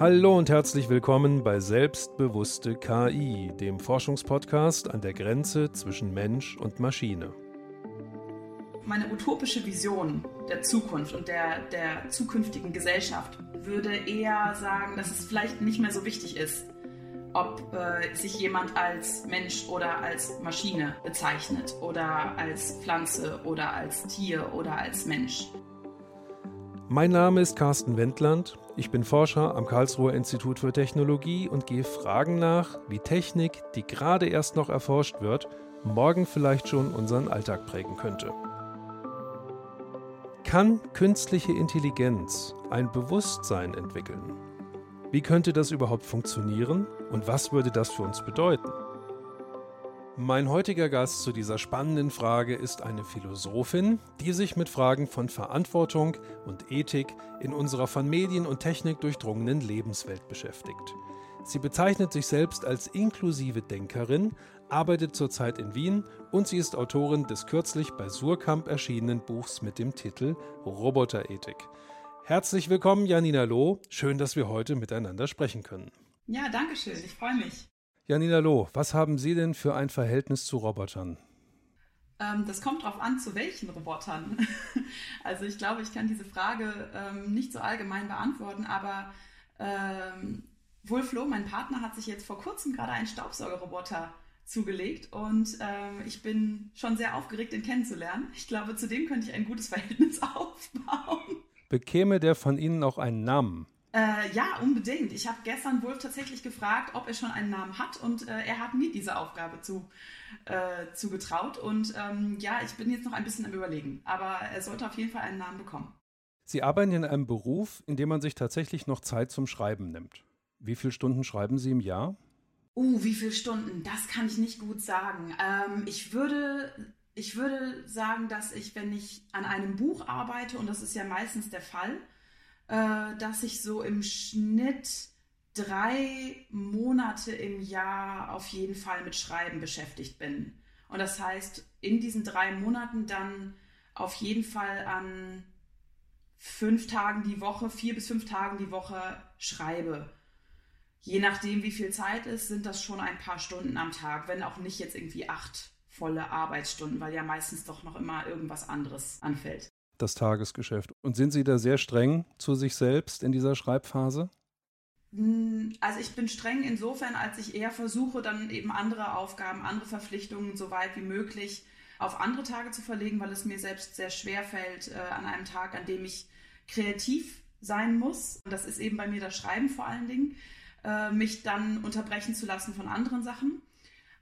Hallo und herzlich willkommen bei Selbstbewusste KI, dem Forschungspodcast an der Grenze zwischen Mensch und Maschine. Meine utopische Vision der Zukunft und der, der zukünftigen Gesellschaft würde eher sagen, dass es vielleicht nicht mehr so wichtig ist, ob äh, sich jemand als Mensch oder als Maschine bezeichnet oder als Pflanze oder als Tier oder als Mensch. Mein Name ist Carsten Wendland. Ich bin Forscher am Karlsruher Institut für Technologie und gehe Fragen nach, wie Technik, die gerade erst noch erforscht wird, morgen vielleicht schon unseren Alltag prägen könnte. Kann künstliche Intelligenz ein Bewusstsein entwickeln? Wie könnte das überhaupt funktionieren und was würde das für uns bedeuten? Mein heutiger Gast zu dieser spannenden Frage ist eine Philosophin, die sich mit Fragen von Verantwortung und Ethik in unserer von Medien und Technik durchdrungenen Lebenswelt beschäftigt. Sie bezeichnet sich selbst als inklusive Denkerin, arbeitet zurzeit in Wien und sie ist Autorin des kürzlich bei Surkamp erschienenen Buchs mit dem Titel Roboterethik. Herzlich willkommen, Janina Loh. Schön, dass wir heute miteinander sprechen können. Ja, danke schön. Ich freue mich. Janina Loh, was haben Sie denn für ein Verhältnis zu Robotern? Ähm, das kommt darauf an, zu welchen Robotern. also ich glaube, ich kann diese Frage ähm, nicht so allgemein beantworten, aber ähm, Wolflo, mein Partner, hat sich jetzt vor kurzem gerade einen Staubsaugerroboter zugelegt und ähm, ich bin schon sehr aufgeregt, ihn kennenzulernen. Ich glaube, zu dem könnte ich ein gutes Verhältnis aufbauen. Bekäme der von Ihnen auch einen Namen? Äh, ja, unbedingt. Ich habe gestern Wolf tatsächlich gefragt, ob er schon einen Namen hat und äh, er hat mir diese Aufgabe zu, äh, zugetraut. Und ähm, ja, ich bin jetzt noch ein bisschen am Überlegen, aber er sollte auf jeden Fall einen Namen bekommen. Sie arbeiten in einem Beruf, in dem man sich tatsächlich noch Zeit zum Schreiben nimmt. Wie viele Stunden schreiben Sie im Jahr? Uh, wie viele Stunden? Das kann ich nicht gut sagen. Ähm, ich würde ich würde sagen, dass ich, wenn ich an einem Buch arbeite, und das ist ja meistens der Fall, äh, dass ich so im Schnitt drei Monate im Jahr auf jeden Fall mit Schreiben beschäftigt bin. Und das heißt, in diesen drei Monaten dann auf jeden Fall an fünf Tagen die Woche, vier bis fünf Tagen die Woche schreibe. Je nachdem, wie viel Zeit ist, sind das schon ein paar Stunden am Tag, wenn auch nicht jetzt irgendwie acht volle Arbeitsstunden, weil ja meistens doch noch immer irgendwas anderes anfällt das Tagesgeschäft. Und sind Sie da sehr streng zu sich selbst in dieser Schreibphase? Hm, also ich bin streng insofern, als ich eher versuche, dann eben andere Aufgaben, andere Verpflichtungen so weit wie möglich auf andere Tage zu verlegen, weil es mir selbst sehr schwer fällt, äh, an einem Tag, an dem ich kreativ sein muss, und das ist eben bei mir das Schreiben vor allen Dingen, äh, mich dann unterbrechen zu lassen von anderen Sachen.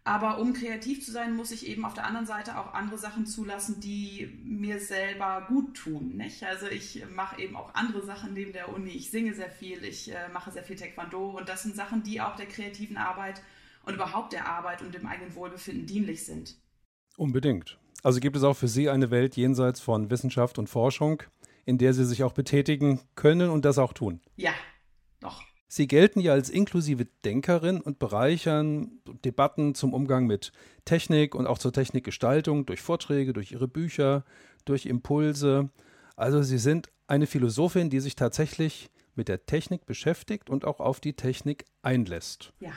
Aber um kreativ zu sein, muss ich eben auf der anderen Seite auch andere Sachen zulassen, die mir selber gut tun. Nicht? Also ich mache eben auch andere Sachen neben der Uni. Ich singe sehr viel, ich äh, mache sehr viel Taekwondo und das sind Sachen, die auch der kreativen Arbeit und überhaupt der Arbeit und dem eigenen Wohlbefinden dienlich sind. Unbedingt. Also gibt es auch für Sie eine Welt jenseits von Wissenschaft und Forschung, in der Sie sich auch betätigen können und das auch tun? Ja. Sie gelten ja als inklusive Denkerin und bereichern Debatten zum Umgang mit Technik und auch zur Technikgestaltung durch Vorträge, durch ihre Bücher, durch Impulse. Also Sie sind eine Philosophin, die sich tatsächlich mit der Technik beschäftigt und auch auf die Technik einlässt. Ja.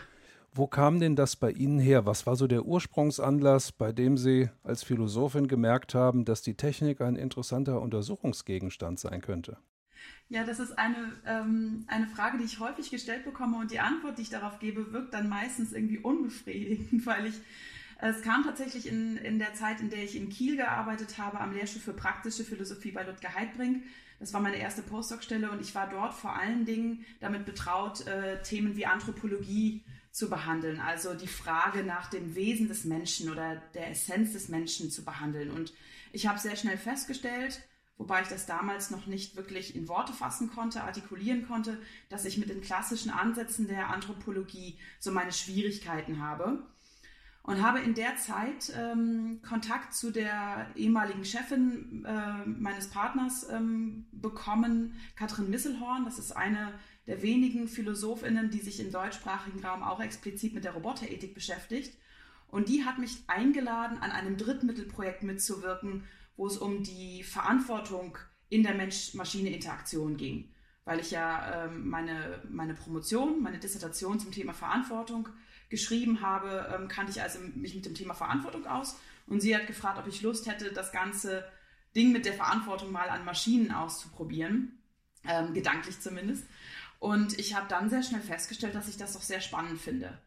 Wo kam denn das bei Ihnen her? Was war so der Ursprungsanlass, bei dem Sie als Philosophin gemerkt haben, dass die Technik ein interessanter Untersuchungsgegenstand sein könnte? Ja, das ist eine, ähm, eine Frage, die ich häufig gestellt bekomme und die Antwort, die ich darauf gebe, wirkt dann meistens irgendwie unbefriedigend, weil ich, es kam tatsächlich in, in der Zeit, in der ich in Kiel gearbeitet habe, am Lehrstuhl für praktische Philosophie bei Ludger Heidbrink. Das war meine erste Postdoc-Stelle und ich war dort vor allen Dingen damit betraut, äh, Themen wie Anthropologie zu behandeln, also die Frage nach dem Wesen des Menschen oder der Essenz des Menschen zu behandeln. Und ich habe sehr schnell festgestellt, wobei ich das damals noch nicht wirklich in Worte fassen konnte, artikulieren konnte, dass ich mit den klassischen Ansätzen der Anthropologie so meine Schwierigkeiten habe. Und habe in der Zeit ähm, Kontakt zu der ehemaligen Chefin äh, meines Partners ähm, bekommen, Katrin Misselhorn. Das ist eine der wenigen Philosophinnen, die sich im deutschsprachigen Raum auch explizit mit der Roboterethik beschäftigt. Und die hat mich eingeladen, an einem Drittmittelprojekt mitzuwirken, wo es um die Verantwortung in der Mensch-Maschine-Interaktion ging. weil ich ja ähm, meine, meine Promotion, meine Dissertation zum Thema Verantwortung geschrieben habe, ähm, kannte ich also mich mit dem Thema Verantwortung aus. Und sie hat gefragt, ob ich Lust hätte, das ganze Ding mit der Verantwortung mal an Maschinen auszuprobieren, ähm, gedanklich zumindest. Und ich habe dann sehr schnell festgestellt, dass ich das doch sehr spannend finde.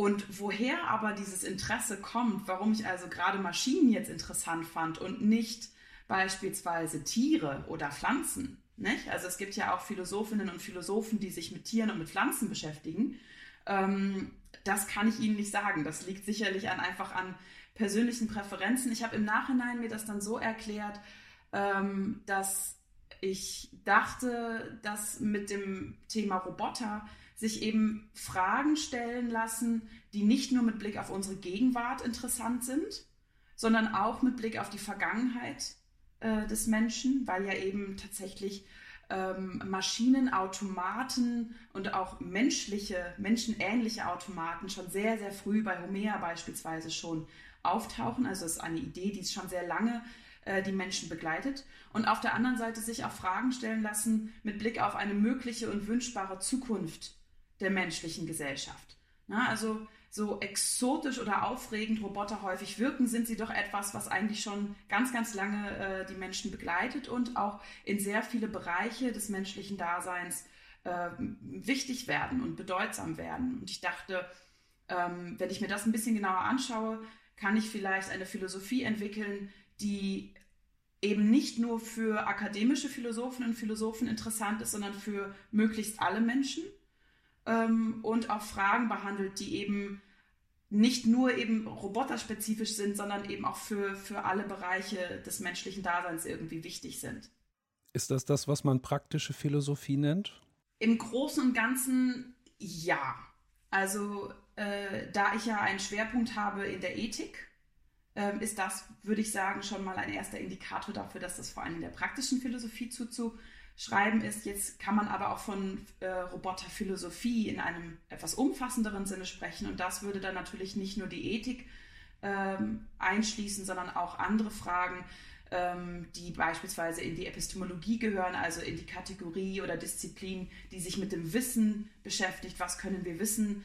Und woher aber dieses Interesse kommt, warum ich also gerade Maschinen jetzt interessant fand und nicht beispielsweise Tiere oder Pflanzen. Nicht? Also es gibt ja auch Philosophinnen und Philosophen, die sich mit Tieren und mit Pflanzen beschäftigen. Ähm, das kann ich Ihnen nicht sagen. Das liegt sicherlich an, einfach an persönlichen Präferenzen. Ich habe im Nachhinein mir das dann so erklärt, ähm, dass ich dachte, dass mit dem Thema Roboter sich eben Fragen stellen lassen, die nicht nur mit Blick auf unsere Gegenwart interessant sind, sondern auch mit Blick auf die Vergangenheit äh, des Menschen, weil ja eben tatsächlich ähm, Maschinen, Automaten und auch menschliche, menschenähnliche Automaten schon sehr, sehr früh bei Homer beispielsweise schon auftauchen. Also es ist eine Idee, die schon sehr lange äh, die Menschen begleitet. Und auf der anderen Seite sich auch Fragen stellen lassen mit Blick auf eine mögliche und wünschbare Zukunft der menschlichen Gesellschaft. Na, also so exotisch oder aufregend Roboter häufig wirken, sind sie doch etwas, was eigentlich schon ganz, ganz lange äh, die Menschen begleitet und auch in sehr viele Bereiche des menschlichen Daseins äh, wichtig werden und bedeutsam werden. Und ich dachte, ähm, wenn ich mir das ein bisschen genauer anschaue, kann ich vielleicht eine Philosophie entwickeln, die eben nicht nur für akademische Philosophen und Philosophen interessant ist, sondern für möglichst alle Menschen ähm, und auch Fragen behandelt, die eben nicht nur eben roboterspezifisch sind, sondern eben auch für, für alle Bereiche des menschlichen Daseins irgendwie wichtig sind. Ist das das, was man praktische Philosophie nennt? Im Großen und Ganzen ja. Also äh, da ich ja einen Schwerpunkt habe in der Ethik, äh, ist das, würde ich sagen, schon mal ein erster Indikator dafür, dass das vor allem in der praktischen Philosophie zuzu Schreiben ist. Jetzt kann man aber auch von äh, Roboterphilosophie in einem etwas umfassenderen Sinne sprechen. Und das würde dann natürlich nicht nur die Ethik ähm, einschließen, sondern auch andere Fragen, ähm, die beispielsweise in die Epistemologie gehören, also in die Kategorie oder Disziplin, die sich mit dem Wissen beschäftigt. Was können wir wissen?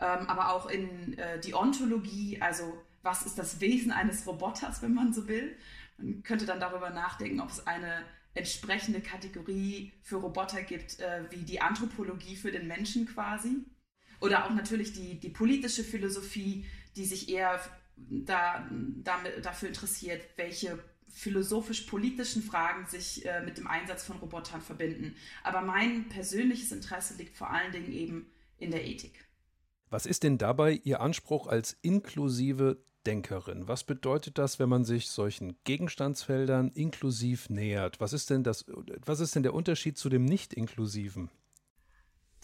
Ähm, aber auch in äh, die Ontologie, also was ist das Wesen eines Roboters, wenn man so will. Man könnte dann darüber nachdenken, ob es eine entsprechende Kategorie für Roboter gibt, äh, wie die Anthropologie für den Menschen quasi. Oder auch natürlich die, die politische Philosophie, die sich eher da, damit, dafür interessiert, welche philosophisch-politischen Fragen sich äh, mit dem Einsatz von Robotern verbinden. Aber mein persönliches Interesse liegt vor allen Dingen eben in der Ethik. Was ist denn dabei Ihr Anspruch als inklusive Denkerin. Was bedeutet das, wenn man sich solchen Gegenstandsfeldern inklusiv nähert? Was ist denn das, was ist denn der Unterschied zu dem Nicht-Inklusiven?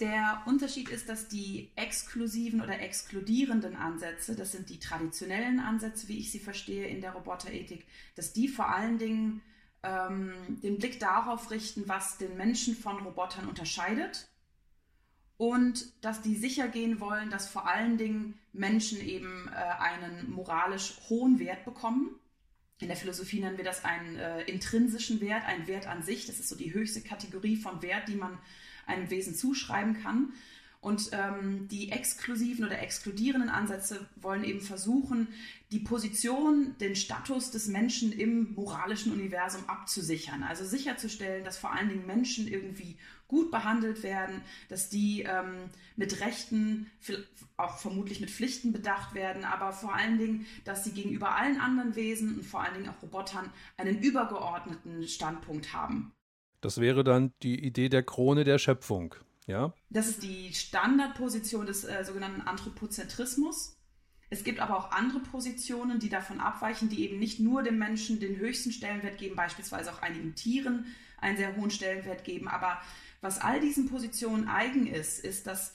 Der Unterschied ist, dass die exklusiven oder exkludierenden Ansätze, das sind die traditionellen Ansätze, wie ich sie verstehe in der Roboterethik, dass die vor allen Dingen ähm, den Blick darauf richten, was den Menschen von Robotern unterscheidet und dass die sicher gehen wollen, dass vor allen Dingen Menschen eben äh, einen moralisch hohen Wert bekommen. In der Philosophie nennen wir das einen äh, intrinsischen Wert, einen Wert an sich. Das ist so die höchste Kategorie von Wert, die man einem Wesen zuschreiben kann. Und ähm, die exklusiven oder exkludierenden Ansätze wollen eben versuchen, die Position, den Status des Menschen im moralischen Universum abzusichern. Also sicherzustellen, dass vor allen Dingen Menschen irgendwie gut behandelt werden, dass die ähm, mit Rechten, auch vermutlich mit Pflichten bedacht werden, aber vor allen Dingen, dass sie gegenüber allen anderen Wesen und vor allen Dingen auch Robotern einen übergeordneten Standpunkt haben. Das wäre dann die Idee der Krone der Schöpfung. Ja? Das ist die Standardposition des äh, sogenannten Anthropozentrismus. Es gibt aber auch andere Positionen, die davon abweichen, die eben nicht nur dem Menschen den höchsten Stellenwert geben, beispielsweise auch einigen Tieren einen sehr hohen Stellenwert geben. Aber was all diesen Positionen eigen ist, ist, dass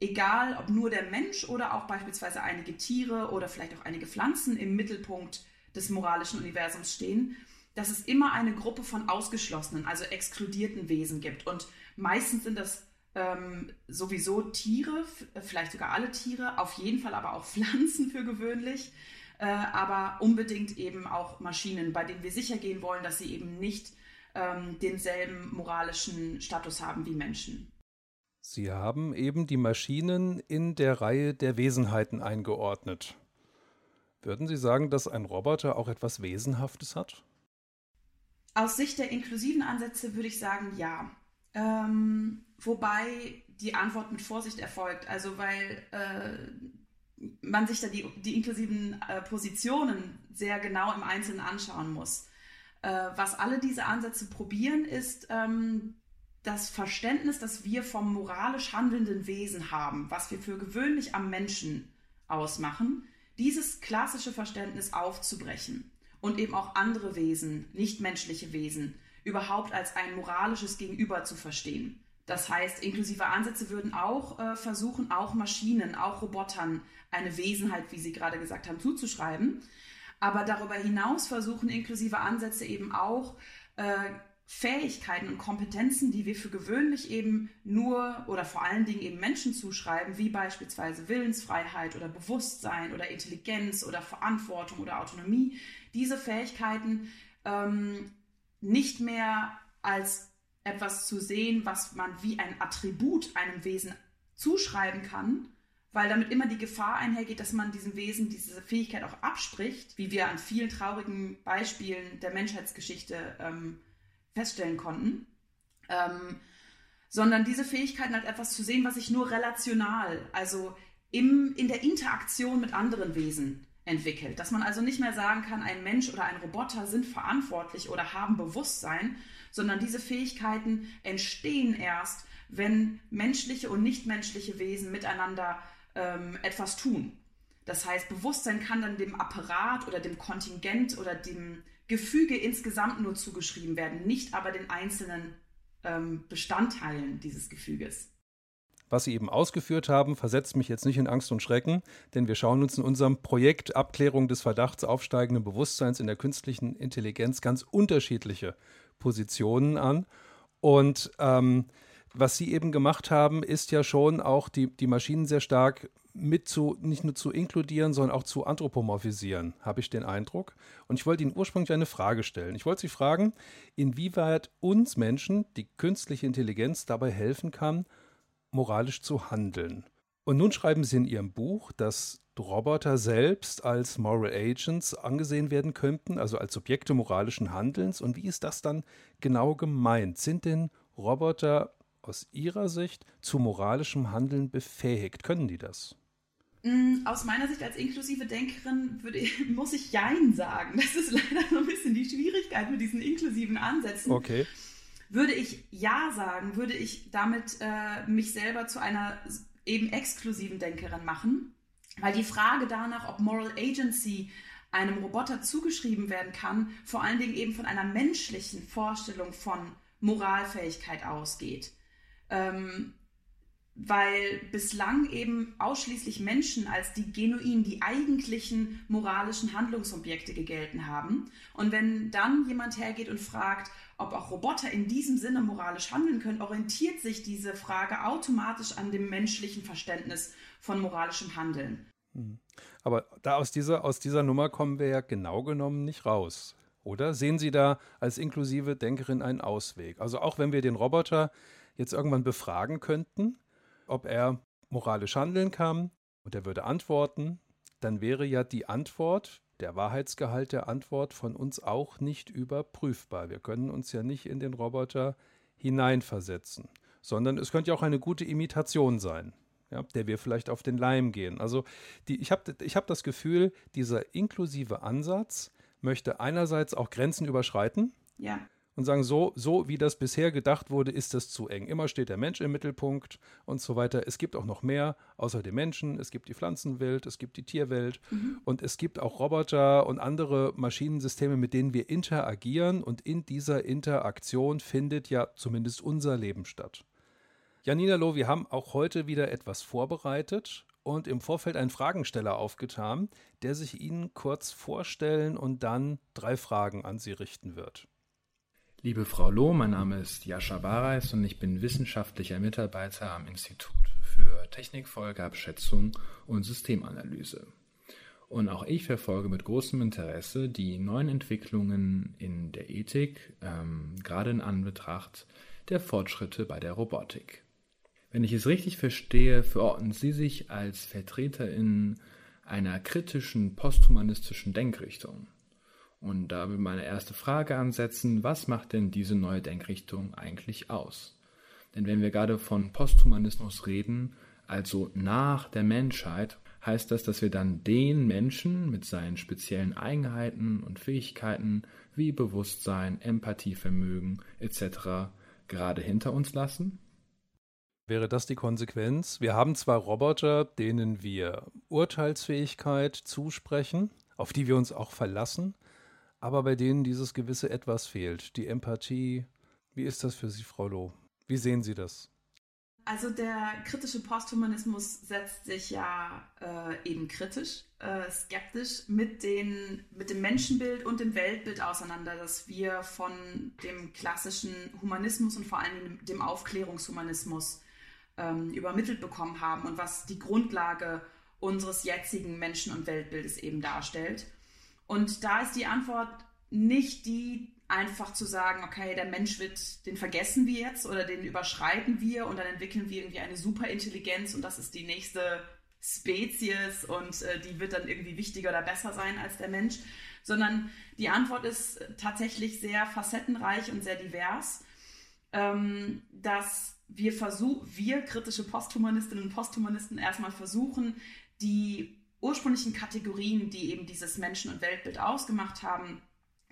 egal ob nur der Mensch oder auch beispielsweise einige Tiere oder vielleicht auch einige Pflanzen im Mittelpunkt des moralischen Universums stehen, dass es immer eine Gruppe von ausgeschlossenen, also exkludierten Wesen gibt. Und meistens sind das ähm, sowieso Tiere, vielleicht sogar alle Tiere, auf jeden Fall aber auch Pflanzen für gewöhnlich, äh, aber unbedingt eben auch Maschinen, bei denen wir sicher gehen wollen, dass sie eben nicht ähm, denselben moralischen Status haben wie Menschen. Sie haben eben die Maschinen in der Reihe der Wesenheiten eingeordnet. Würden Sie sagen, dass ein Roboter auch etwas Wesenhaftes hat? Aus Sicht der inklusiven Ansätze würde ich sagen, ja. Ähm, wobei die Antwort mit Vorsicht erfolgt. Also weil äh, man sich da die, die inklusiven äh, Positionen sehr genau im Einzelnen anschauen muss. Äh, was alle diese Ansätze probieren, ist ähm, das Verständnis, das wir vom moralisch handelnden Wesen haben, was wir für gewöhnlich am Menschen ausmachen, dieses klassische Verständnis aufzubrechen und eben auch andere Wesen, nichtmenschliche Wesen, überhaupt als ein moralisches Gegenüber zu verstehen. Das heißt, inklusive Ansätze würden auch äh, versuchen, auch Maschinen, auch Robotern eine Wesenheit, wie Sie gerade gesagt haben, zuzuschreiben. Aber darüber hinaus versuchen inklusive Ansätze eben auch äh, Fähigkeiten und Kompetenzen, die wir für gewöhnlich eben nur oder vor allen Dingen eben Menschen zuschreiben, wie beispielsweise Willensfreiheit oder Bewusstsein oder Intelligenz oder Verantwortung oder Autonomie, diese Fähigkeiten ähm, nicht mehr als etwas zu sehen, was man wie ein Attribut einem Wesen zuschreiben kann, weil damit immer die Gefahr einhergeht, dass man diesem Wesen diese Fähigkeit auch abspricht, wie wir an vielen traurigen Beispielen der Menschheitsgeschichte ähm, feststellen konnten. Ähm, sondern diese Fähigkeiten halt etwas zu sehen, was sich nur relational, also im, in der Interaktion mit anderen Wesen entwickelt. Dass man also nicht mehr sagen kann, ein Mensch oder ein Roboter sind verantwortlich oder haben Bewusstsein, sondern diese Fähigkeiten entstehen erst, wenn menschliche und nichtmenschliche Wesen miteinander ähm, etwas tun. Das heißt, Bewusstsein kann dann dem Apparat oder dem Kontingent oder dem Gefüge insgesamt nur zugeschrieben werden, nicht aber den einzelnen ähm, Bestandteilen dieses Gefüges. Was Sie eben ausgeführt haben, versetzt mich jetzt nicht in Angst und Schrecken, denn wir schauen uns in unserem Projekt Abklärung des Verdachts aufsteigenden Bewusstseins in der künstlichen Intelligenz ganz unterschiedliche Positionen an. Und ähm, was Sie eben gemacht haben, ist ja schon auch die, die Maschinen sehr stark mit zu, nicht nur zu inkludieren, sondern auch zu anthropomorphisieren, habe ich den Eindruck. Und ich wollte Ihnen ursprünglich eine Frage stellen. Ich wollte Sie fragen, inwieweit uns Menschen die künstliche Intelligenz dabei helfen kann, moralisch zu handeln. Und nun schreiben Sie in Ihrem Buch, dass Roboter selbst als Moral Agents angesehen werden könnten, also als Subjekte moralischen Handelns. Und wie ist das dann genau gemeint? Sind denn Roboter aus Ihrer Sicht zu moralischem Handeln befähigt? Können die das? Mm, aus meiner Sicht als inklusive Denkerin würde, muss ich Jein sagen. Das ist leider so ein bisschen die Schwierigkeit mit diesen inklusiven Ansätzen. Okay. Würde ich Ja sagen, würde ich damit äh, mich selber zu einer eben exklusiven Denkerin machen. Weil die Frage danach, ob Moral Agency einem Roboter zugeschrieben werden kann, vor allen Dingen eben von einer menschlichen Vorstellung von Moralfähigkeit ausgeht. Ähm, weil bislang eben ausschließlich Menschen als die genuin, die eigentlichen moralischen Handlungsobjekte gegelten haben. Und wenn dann jemand hergeht und fragt, ob auch Roboter in diesem Sinne moralisch handeln können, orientiert sich diese Frage automatisch an dem menschlichen Verständnis von moralischem Handeln. Hm. Aber da aus dieser, aus dieser Nummer kommen wir ja genau genommen nicht raus. Oder sehen Sie da als inklusive Denkerin einen Ausweg? Also auch wenn wir den Roboter jetzt irgendwann befragen könnten, ob er moralisch handeln kann und er würde antworten, dann wäre ja die Antwort, der Wahrheitsgehalt der Antwort von uns auch nicht überprüfbar. Wir können uns ja nicht in den Roboter hineinversetzen, sondern es könnte ja auch eine gute Imitation sein, ja, der wir vielleicht auf den Leim gehen. Also die, ich habe ich hab das Gefühl, dieser inklusive Ansatz möchte einerseits auch Grenzen überschreiten. Ja und sagen, so, so wie das bisher gedacht wurde, ist das zu eng. Immer steht der Mensch im Mittelpunkt und so weiter. Es gibt auch noch mehr außer dem Menschen. Es gibt die Pflanzenwelt, es gibt die Tierwelt mhm. und es gibt auch Roboter und andere Maschinensysteme, mit denen wir interagieren und in dieser Interaktion findet ja zumindest unser Leben statt. Janina Loh, wir haben auch heute wieder etwas vorbereitet und im Vorfeld einen Fragensteller aufgetan, der sich Ihnen kurz vorstellen und dann drei Fragen an Sie richten wird. Liebe Frau Loh, mein Name ist Jascha Bareis und ich bin wissenschaftlicher Mitarbeiter am Institut für Technikfolgeabschätzung und Systemanalyse. Und auch ich verfolge mit großem Interesse die neuen Entwicklungen in der Ethik, ähm, gerade in Anbetracht der Fortschritte bei der Robotik. Wenn ich es richtig verstehe, verorten Sie sich als Vertreterin einer kritischen posthumanistischen Denkrichtung. Und da will meine erste Frage ansetzen, was macht denn diese neue Denkrichtung eigentlich aus? Denn wenn wir gerade von Posthumanismus reden, also nach der Menschheit, heißt das, dass wir dann den Menschen mit seinen speziellen Eigenheiten und Fähigkeiten wie Bewusstsein, Empathievermögen etc. gerade hinter uns lassen? Wäre das die Konsequenz? Wir haben zwar Roboter, denen wir Urteilsfähigkeit zusprechen, auf die wir uns auch verlassen, aber bei denen dieses gewisse Etwas fehlt, die Empathie. Wie ist das für Sie, Frau Loh? Wie sehen Sie das? Also der kritische Posthumanismus setzt sich ja äh, eben kritisch, äh, skeptisch mit, den, mit dem Menschenbild und dem Weltbild auseinander, das wir von dem klassischen Humanismus und vor allem dem Aufklärungshumanismus ähm, übermittelt bekommen haben und was die Grundlage unseres jetzigen Menschen- und Weltbildes eben darstellt. Und da ist die Antwort nicht die, einfach zu sagen, okay, der Mensch wird, den vergessen wir jetzt oder den überschreiten wir und dann entwickeln wir irgendwie eine Superintelligenz und das ist die nächste Spezies und äh, die wird dann irgendwie wichtiger oder besser sein als der Mensch, sondern die Antwort ist tatsächlich sehr facettenreich und sehr divers, ähm, dass wir versuchen, wir kritische Posthumanistinnen und Posthumanisten erstmal versuchen, die ursprünglichen Kategorien, die eben dieses Menschen- und Weltbild ausgemacht haben,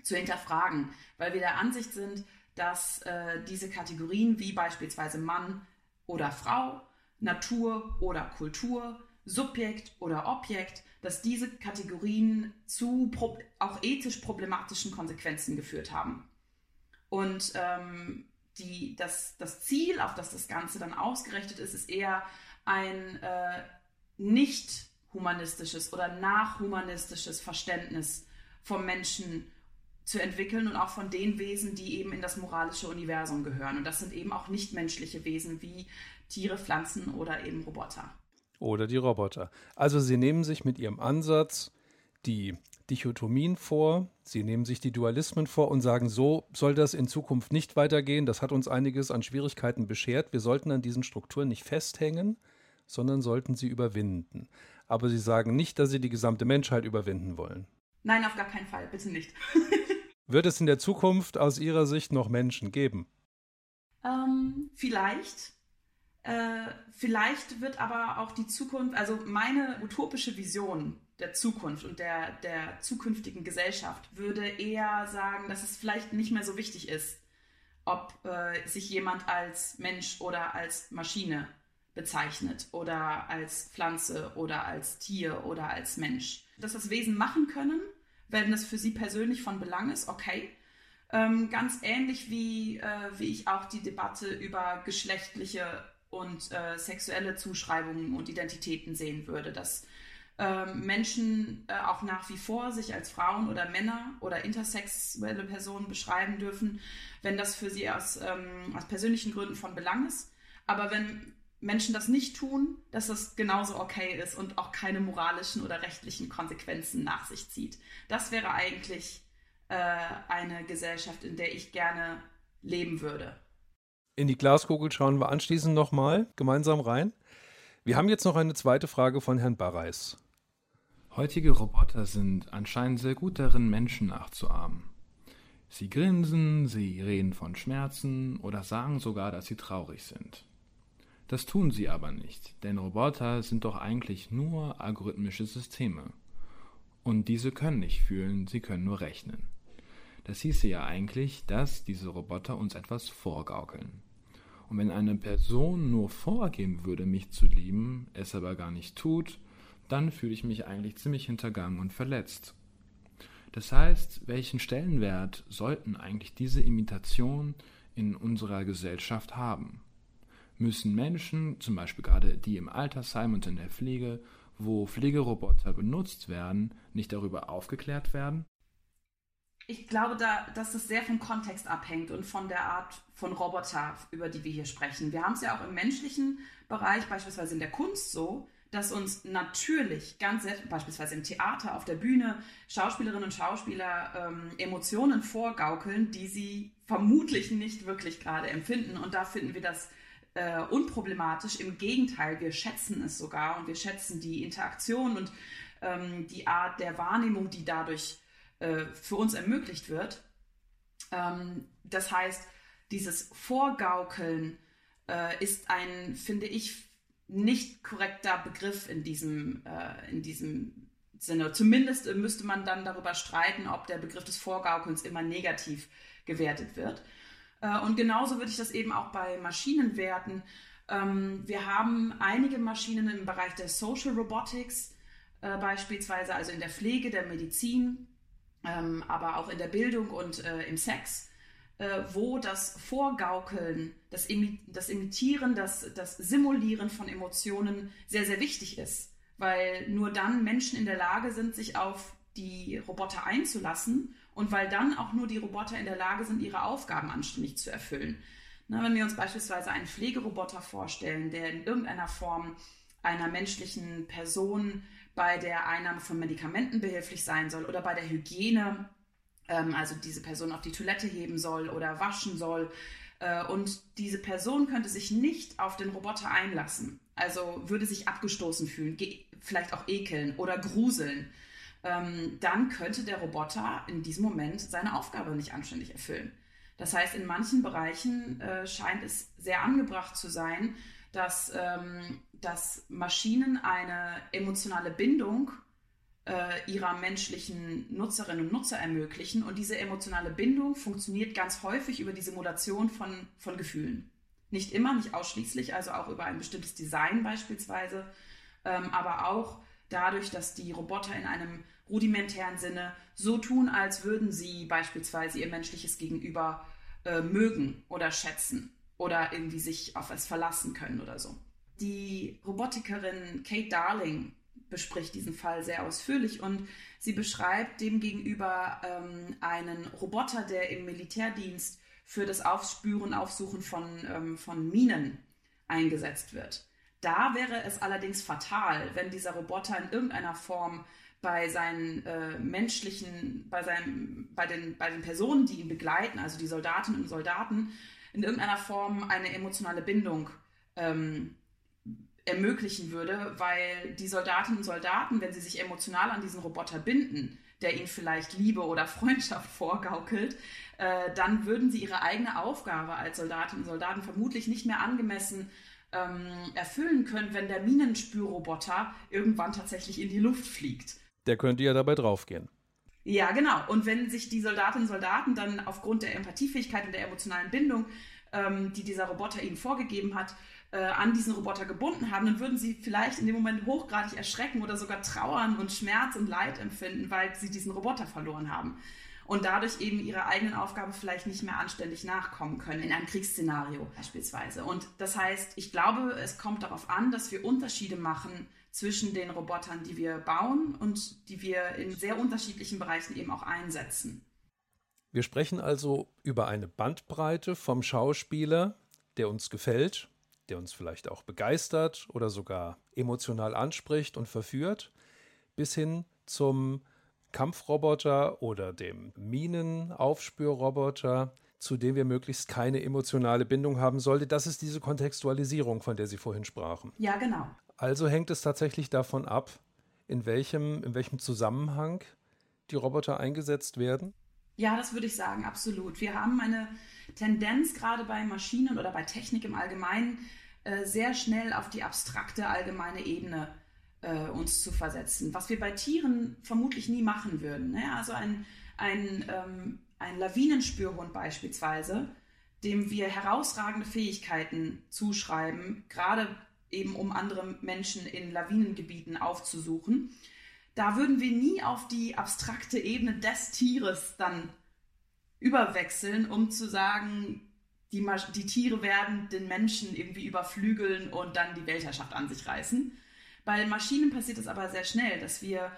zu hinterfragen, weil wir der Ansicht sind, dass äh, diese Kategorien wie beispielsweise Mann oder Frau, Natur oder Kultur, Subjekt oder Objekt, dass diese Kategorien zu auch ethisch problematischen Konsequenzen geführt haben. Und ähm, die, das, das Ziel, auf das das Ganze dann ausgerichtet ist, ist eher ein äh, nicht humanistisches oder nachhumanistisches Verständnis vom Menschen zu entwickeln und auch von den Wesen, die eben in das moralische Universum gehören. Und das sind eben auch nichtmenschliche Wesen wie Tiere, Pflanzen oder eben Roboter. Oder die Roboter. Also sie nehmen sich mit ihrem Ansatz die Dichotomien vor, sie nehmen sich die Dualismen vor und sagen, so soll das in Zukunft nicht weitergehen. Das hat uns einiges an Schwierigkeiten beschert. Wir sollten an diesen Strukturen nicht festhängen, sondern sollten sie überwinden. Aber sie sagen nicht, dass sie die gesamte Menschheit überwinden wollen. Nein, auf gar keinen Fall, bitte nicht. Wird es in der Zukunft aus Ihrer Sicht noch Menschen geben? Ähm, vielleicht. Äh, vielleicht wird aber auch die Zukunft, also meine utopische Vision der Zukunft und der, der zukünftigen Gesellschaft würde eher sagen, dass es vielleicht nicht mehr so wichtig ist, ob äh, sich jemand als Mensch oder als Maschine bezeichnet oder als Pflanze oder als Tier oder als Mensch. Dass das Wesen machen können wenn das für sie persönlich von Belang ist, okay. Ähm, ganz ähnlich wie, äh, wie ich auch die Debatte über geschlechtliche und äh, sexuelle Zuschreibungen und Identitäten sehen würde, dass ähm, Menschen äh, auch nach wie vor sich als Frauen oder Männer oder intersexuelle Personen beschreiben dürfen, wenn das für sie aus, ähm, aus persönlichen Gründen von Belang ist. Aber wenn Menschen das nicht tun, dass das genauso okay ist und auch keine moralischen oder rechtlichen Konsequenzen nach sich zieht. Das wäre eigentlich äh, eine Gesellschaft, in der ich gerne leben würde. In die Glaskugel schauen wir anschließend nochmal gemeinsam rein. Wir haben jetzt noch eine zweite Frage von Herrn Barreis. Heutige Roboter sind anscheinend sehr gut darin, Menschen nachzuahmen. Sie grinsen, sie reden von Schmerzen oder sagen sogar, dass sie traurig sind. Das tun sie aber nicht, denn Roboter sind doch eigentlich nur algorithmische Systeme. Und diese können nicht fühlen, sie können nur rechnen. Das hieße ja eigentlich, dass diese Roboter uns etwas vorgaukeln. Und wenn eine Person nur vorgeben würde, mich zu lieben, es aber gar nicht tut, dann fühle ich mich eigentlich ziemlich hintergangen und verletzt. Das heißt, welchen Stellenwert sollten eigentlich diese Imitationen in unserer Gesellschaft haben? Müssen Menschen, zum Beispiel gerade die im Altersheim und in der Pflege, wo Pflegeroboter benutzt werden, nicht darüber aufgeklärt werden? Ich glaube, da, dass das sehr vom Kontext abhängt und von der Art von Roboter, über die wir hier sprechen. Wir haben es ja auch im menschlichen Bereich, beispielsweise in der Kunst so, dass uns natürlich ganz selbst, beispielsweise im Theater, auf der Bühne, Schauspielerinnen und Schauspieler ähm, Emotionen vorgaukeln, die sie vermutlich nicht wirklich gerade empfinden. Und da finden wir das äh, unproblematisch. Im Gegenteil, wir schätzen es sogar und wir schätzen die Interaktion und ähm, die Art der Wahrnehmung, die dadurch äh, für uns ermöglicht wird. Ähm, das heißt, dieses Vorgaukeln äh, ist ein, finde ich, nicht korrekter Begriff in diesem, äh, in diesem Sinne. Zumindest müsste man dann darüber streiten, ob der Begriff des Vorgaukelns immer negativ gewertet wird. Äh, und genauso würde ich das eben auch bei Maschinen werten. Ähm, wir haben einige Maschinen im Bereich der Social Robotics, äh, beispielsweise also in der Pflege, der Medizin, ähm, aber auch in der Bildung und äh, im Sex, wo das Vorgaukeln, das, Imitieren, das, das Simulieren von Emotionen sehr, sehr wichtig ist, weil nur dann Menschen in der Lage sind, sich auf die Roboter einzulassen und weil dann auch nur die Roboter in der Lage sind, ihre Aufgaben anständig zu erfüllen. Na, wenn wir uns beispielsweise einen Pflegeroboter vorstellen, der in irgendeiner Form einer menschlichen Person bei der Einnahme von Medikamenten behilflich sein soll oder bei der Hygiene, ähm, also diese Person auf die Toilette heben soll oder waschen soll. Äh, und diese Person könnte sich nicht auf den Roboter einlassen, also würde sich abgestoßen fühlen, vielleicht auch ekeln oder gruseln ähm, dann könnte der Roboter in diesem Moment seine Aufgabe nicht anständig erfüllen. Das heißt, in manchen Bereichen äh, scheint es sehr angebracht zu sein, dass, ähm, dass Maschinen eine emotionale Bindung äh, ihrer menschlichen Nutzerinnen und Nutzer ermöglichen. Und diese emotionale Bindung funktioniert ganz häufig über die Simulation von, von Gefühlen. Nicht immer, nicht ausschließlich, also auch über ein bestimmtes Design beispielsweise, ähm, aber auch dadurch, dass die Roboter in einem rudimentären Sinne so tun, als würden sie beispielsweise ihr menschliches Gegenüber äh, mögen oder schätzen oder irgendwie sich auf es verlassen können oder so. Die Robotikerin Kate Darling bespricht diesen Fall sehr ausführlich und sie beschreibt demgegenüber ähm, einen Roboter, der im Militärdienst für das Aufspüren, Aufsuchen von, ähm, von Minen eingesetzt wird. Da wäre es allerdings fatal, wenn dieser Roboter in irgendeiner Form bei seinen äh, menschlichen, bei, seinem, bei, den, bei den Personen, die ihn begleiten, also die Soldatinnen und Soldaten, in irgendeiner Form eine emotionale Bindung ähm, ermöglichen würde, weil die Soldatinnen und Soldaten, wenn sie sich emotional an diesen Roboter binden, der ihnen vielleicht Liebe oder Freundschaft vorgaukelt, äh, dann würden sie ihre eigene Aufgabe als Soldatinnen und Soldaten vermutlich nicht mehr angemessen ähm, erfüllen können, wenn der Minenspürroboter irgendwann tatsächlich in die Luft fliegt. Der könnte ja dabei draufgehen. Ja, genau. Und wenn sich die Soldatinnen und Soldaten dann aufgrund der Empathiefähigkeit und der emotionalen Bindung, ähm, die dieser Roboter ihnen vorgegeben hat, äh, an diesen Roboter gebunden haben, dann würden sie vielleicht in dem Moment hochgradig erschrecken oder sogar trauern und Schmerz und Leid empfinden, weil sie diesen Roboter verloren haben und dadurch eben ihrer eigenen Aufgabe vielleicht nicht mehr anständig nachkommen können, in einem Kriegsszenario beispielsweise. Und das heißt, ich glaube, es kommt darauf an, dass wir Unterschiede machen zwischen den Robotern, die wir bauen und die wir in sehr unterschiedlichen Bereichen eben auch einsetzen. Wir sprechen also über eine Bandbreite vom Schauspieler, der uns gefällt, der uns vielleicht auch begeistert oder sogar emotional anspricht und verführt, bis hin zum Kampfroboter oder dem Minenaufspürroboter, zu dem wir möglichst keine emotionale Bindung haben sollte. Das ist diese Kontextualisierung, von der Sie vorhin sprachen. Ja, genau. Also hängt es tatsächlich davon ab, in welchem, in welchem Zusammenhang die Roboter eingesetzt werden? Ja, das würde ich sagen, absolut. Wir haben eine Tendenz gerade bei Maschinen oder bei Technik im Allgemeinen äh, sehr schnell auf die abstrakte allgemeine Ebene äh, uns zu versetzen, was wir bei Tieren vermutlich nie machen würden. Ne? Also ein, ein, ähm, ein Lawinenspürhund beispielsweise, dem wir herausragende Fähigkeiten zuschreiben, gerade eben um andere Menschen in Lawinengebieten aufzusuchen, da würden wir nie auf die abstrakte Ebene des Tieres dann überwechseln, um zu sagen, die, die Tiere werden den Menschen irgendwie überflügeln und dann die Weltherrschaft an sich reißen, bei Maschinen passiert es aber sehr schnell, dass wir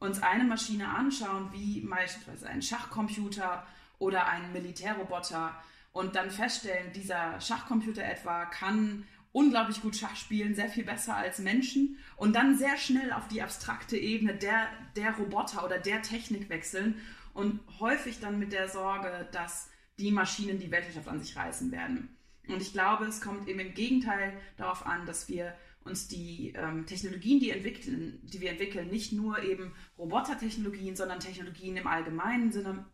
uns eine Maschine anschauen, wie beispielsweise ein Schachcomputer oder ein Militärroboter und dann feststellen, dieser Schachcomputer etwa kann unglaublich gut Schach spielen, sehr viel besser als Menschen und dann sehr schnell auf die abstrakte Ebene der, der Roboter oder der Technik wechseln und häufig dann mit der Sorge, dass die Maschinen die Weltwirtschaft an sich reißen werden. Und ich glaube, es kommt eben im Gegenteil darauf an, dass wir uns die ähm, Technologien, die, entwickeln, die wir entwickeln, nicht nur eben Robotertechnologien, sondern Technologien im allgemeinen Sinne,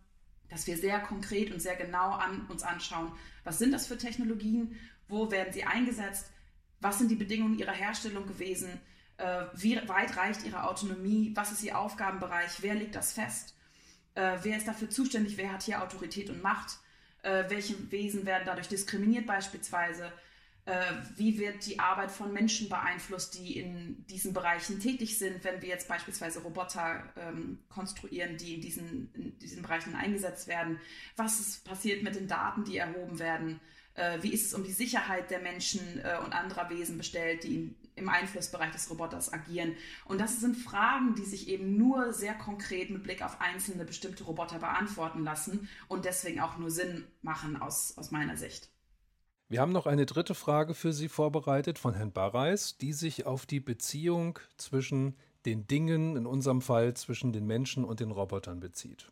dass wir sehr konkret und sehr genau an, uns anschauen, was sind das für Technologien, wo werden sie eingesetzt, was sind die Bedingungen ihrer Herstellung gewesen, äh, wie weit reicht ihre Autonomie, was ist ihr Aufgabenbereich, wer legt das fest, äh, wer ist dafür zuständig, wer hat hier Autorität und Macht, äh, welche Wesen werden dadurch diskriminiert beispielsweise, wie wird die Arbeit von Menschen beeinflusst, die in diesen Bereichen tätig sind, wenn wir jetzt beispielsweise Roboter ähm, konstruieren, die in diesen, in diesen Bereichen eingesetzt werden. Was ist passiert mit den Daten, die erhoben werden? Äh, wie ist es um die Sicherheit der Menschen äh, und anderer Wesen bestellt, die im Einflussbereich des Roboters agieren? Und das sind Fragen, die sich eben nur sehr konkret mit Blick auf einzelne bestimmte Roboter beantworten lassen und deswegen auch nur Sinn machen aus, aus meiner Sicht. Wir haben noch eine dritte Frage für Sie vorbereitet von Herrn Barreis, die sich auf die Beziehung zwischen den Dingen, in unserem Fall zwischen den Menschen und den Robotern bezieht.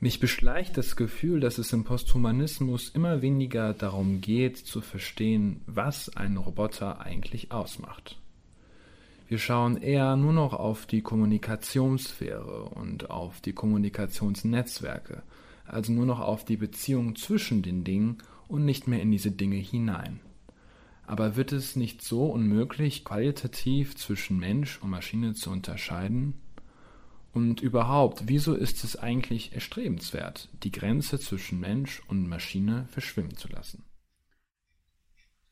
Mich beschleicht das Gefühl, dass es im Posthumanismus immer weniger darum geht, zu verstehen, was ein Roboter eigentlich ausmacht. Wir schauen eher nur noch auf die Kommunikationssphäre und auf die Kommunikationsnetzwerke, also nur noch auf die Beziehung zwischen den Dingen und nicht mehr in diese Dinge hinein. Aber wird es nicht so unmöglich, qualitativ zwischen Mensch und Maschine zu unterscheiden? Und überhaupt, wieso ist es eigentlich erstrebenswert, die Grenze zwischen Mensch und Maschine verschwimmen zu lassen?